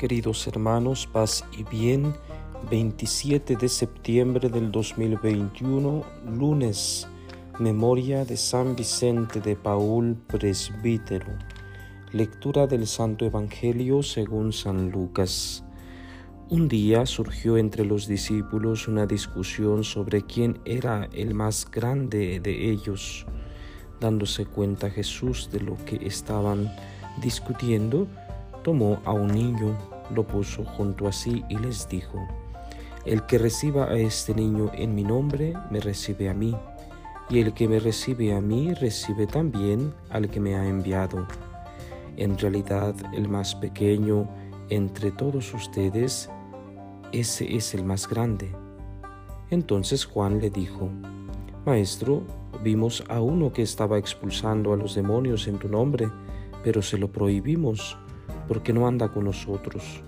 queridos hermanos, paz y bien. 27 de septiembre del 2021, lunes, memoria de San Vicente de Paul, presbítero. Lectura del Santo Evangelio según San Lucas. Un día surgió entre los discípulos una discusión sobre quién era el más grande de ellos. Dándose cuenta Jesús de lo que estaban discutiendo, tomó a un niño, lo puso junto a sí y les dijo, El que reciba a este niño en mi nombre, me recibe a mí, y el que me recibe a mí, recibe también al que me ha enviado. En realidad, el más pequeño entre todos ustedes, ese es el más grande. Entonces Juan le dijo, Maestro, vimos a uno que estaba expulsando a los demonios en tu nombre, pero se lo prohibimos porque no anda con nosotros.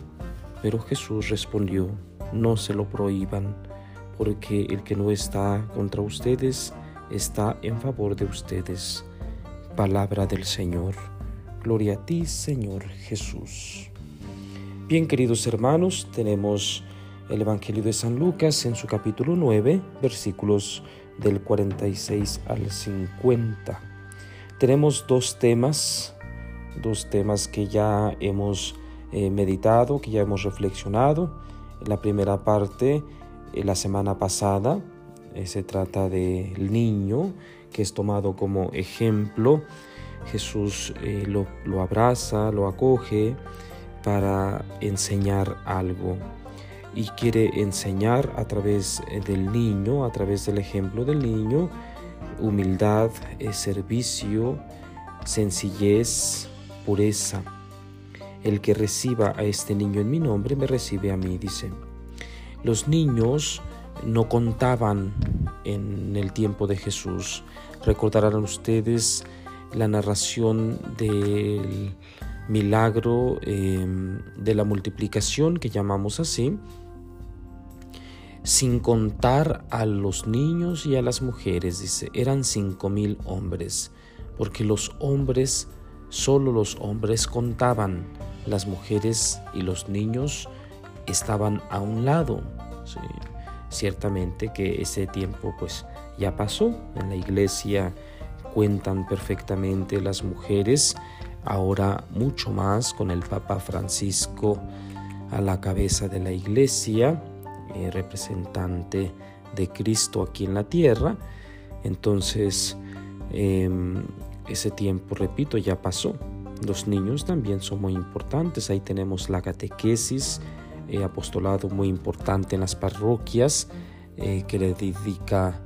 Pero Jesús respondió, no se lo prohíban, porque el que no está contra ustedes está en favor de ustedes. Palabra del Señor. Gloria a ti, Señor Jesús. Bien, queridos hermanos, tenemos el Evangelio de San Lucas en su capítulo 9, versículos del 46 al 50. Tenemos dos temas dos temas que ya hemos eh, meditado, que ya hemos reflexionado. La primera parte, eh, la semana pasada, eh, se trata del niño que es tomado como ejemplo. Jesús lo, lo abraza, lo acoge para enseñar algo y quiere enseñar a través del niño, a través del ejemplo del niño, humildad, servicio, sencillez, pureza. El que reciba a este niño en mi nombre me recibe a mí, dice. Los niños no contaban en el tiempo de Jesús. Recordarán ustedes la narración del milagro em, de la multiplicación que llamamos así, sin contar a los niños y a las mujeres, dice, eran cinco mil hombres, porque los hombres Solo los hombres contaban, las mujeres y los niños estaban a un lado. Ciertamente que ese tiempo pues ya pasó. En la iglesia cuentan perfectamente las mujeres, ahora mucho más con el Papa Francisco a la cabeza de la iglesia, eh, representante de Cristo aquí en la tierra. Entonces, em, ese tiempo, repito, ya pasó. Los niños también son muy importantes. Ahí tenemos la catequesis, eh, apostolado muy importante en las parroquias eh, que le dedica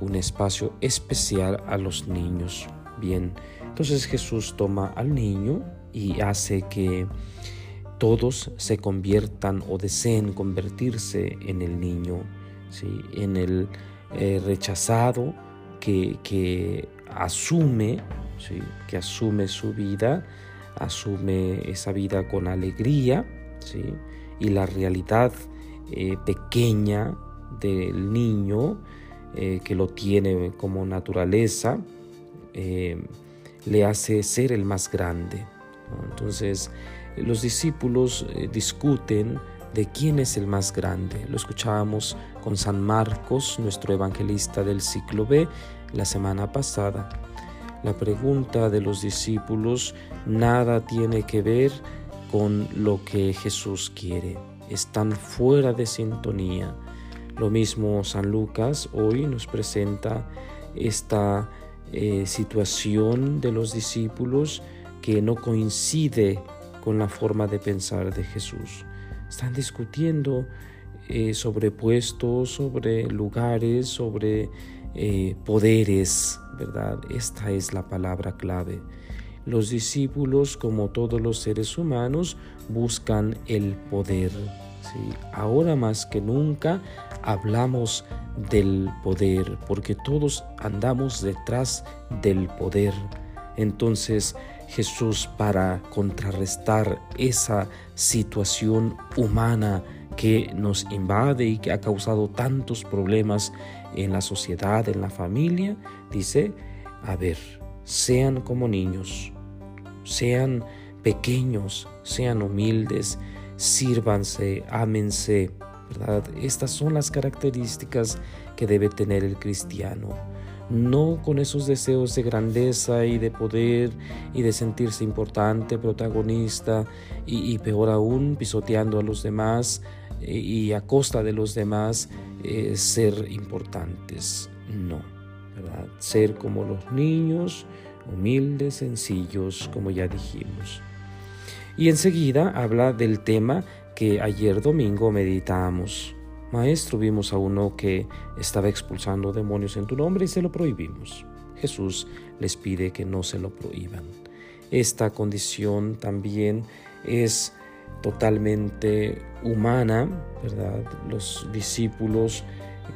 un espacio especial a los niños. Bien, entonces Jesús toma al niño y hace que todos se conviertan o deseen convertirse en el niño, ¿sí? en el eh, rechazado que, que asume que asume su vida, asume esa vida con alegría ¿sí? y la realidad eh, pequeña del niño eh, que lo tiene como naturaleza eh, le hace ser el más grande. Entonces los discípulos discuten de quién es el más grande. Lo escuchábamos con San Marcos, nuestro evangelista del ciclo B, la semana pasada. La pregunta de los discípulos nada tiene que ver con lo que Jesús quiere. Están fuera de sintonía. Lo mismo San Lucas hoy nos presenta esta eh, situación de los discípulos que no coincide con la forma de pensar de Jesús. Están discutiendo eh, sobre puestos, sobre lugares, sobre eh, poderes, ¿verdad? Esta es la palabra clave. Los discípulos, como todos los seres humanos, buscan el poder. Ahora más que nunca hablamos del poder, porque todos andamos detrás del poder. Entonces Jesús, para contrarrestar esa situación humana, que nos invade y que ha causado tantos problemas en la sociedad, en la familia, dice, a ver, sean como niños, sean pequeños, sean humildes, sírvanse, ámense, ¿verdad? Estas son las características que debe tener el cristiano. No con esos deseos de grandeza y de poder y de sentirse importante, protagonista y, peor aún pisoteando a los demás y, a costa de los demás eh, ser importantes. No. Ser como los niños, humildes, sencillos, como ya dijimos. Y enseguida habla del tema que ayer domingo meditamos. Maestro, vimos a uno que estaba expulsando demonios en tu nombre y se lo prohibimos. Jesús les pide que no se lo prohíban. Esta condición también es totalmente humana, ¿verdad? Los discípulos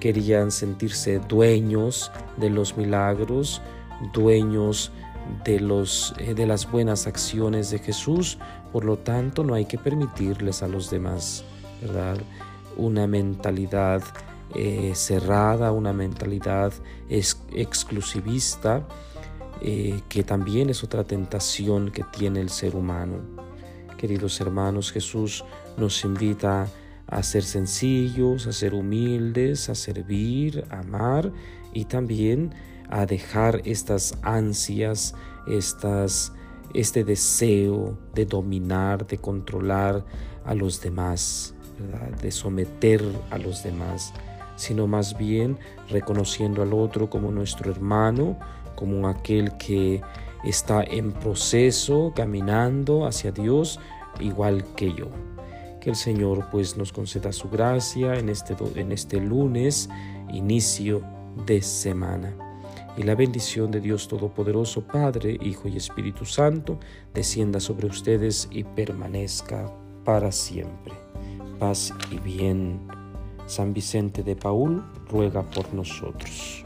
querían sentirse dueños de los milagros, dueños de, los, eh, de las buenas acciones de Jesús, por lo tanto no hay que permitirles a los demás, ¿verdad? Una mentalidad eh, cerrada, una mentalidad exclusivista, eh, que también es otra tentación que tiene el ser humano. Queridos hermanos, Jesús nos invita a ser sencillos, a ser humildes, a servir, a amar y también a dejar estas ansias, estas, este deseo de dominar, de controlar a los demás, de someter a los demás, sino más bien reconociendo al otro como nuestro hermano, como aquel que está en proceso, caminando hacia Dios, igual que yo. Que el Señor pues nos conceda su gracia en este, en este lunes, inicio de semana y la bendición de Dios Todopoderoso, Padre, Hijo y Espíritu Santo, descienda sobre ustedes y permanezca para siempre. Paz y bien. San Vicente de Paul ruega por nosotros.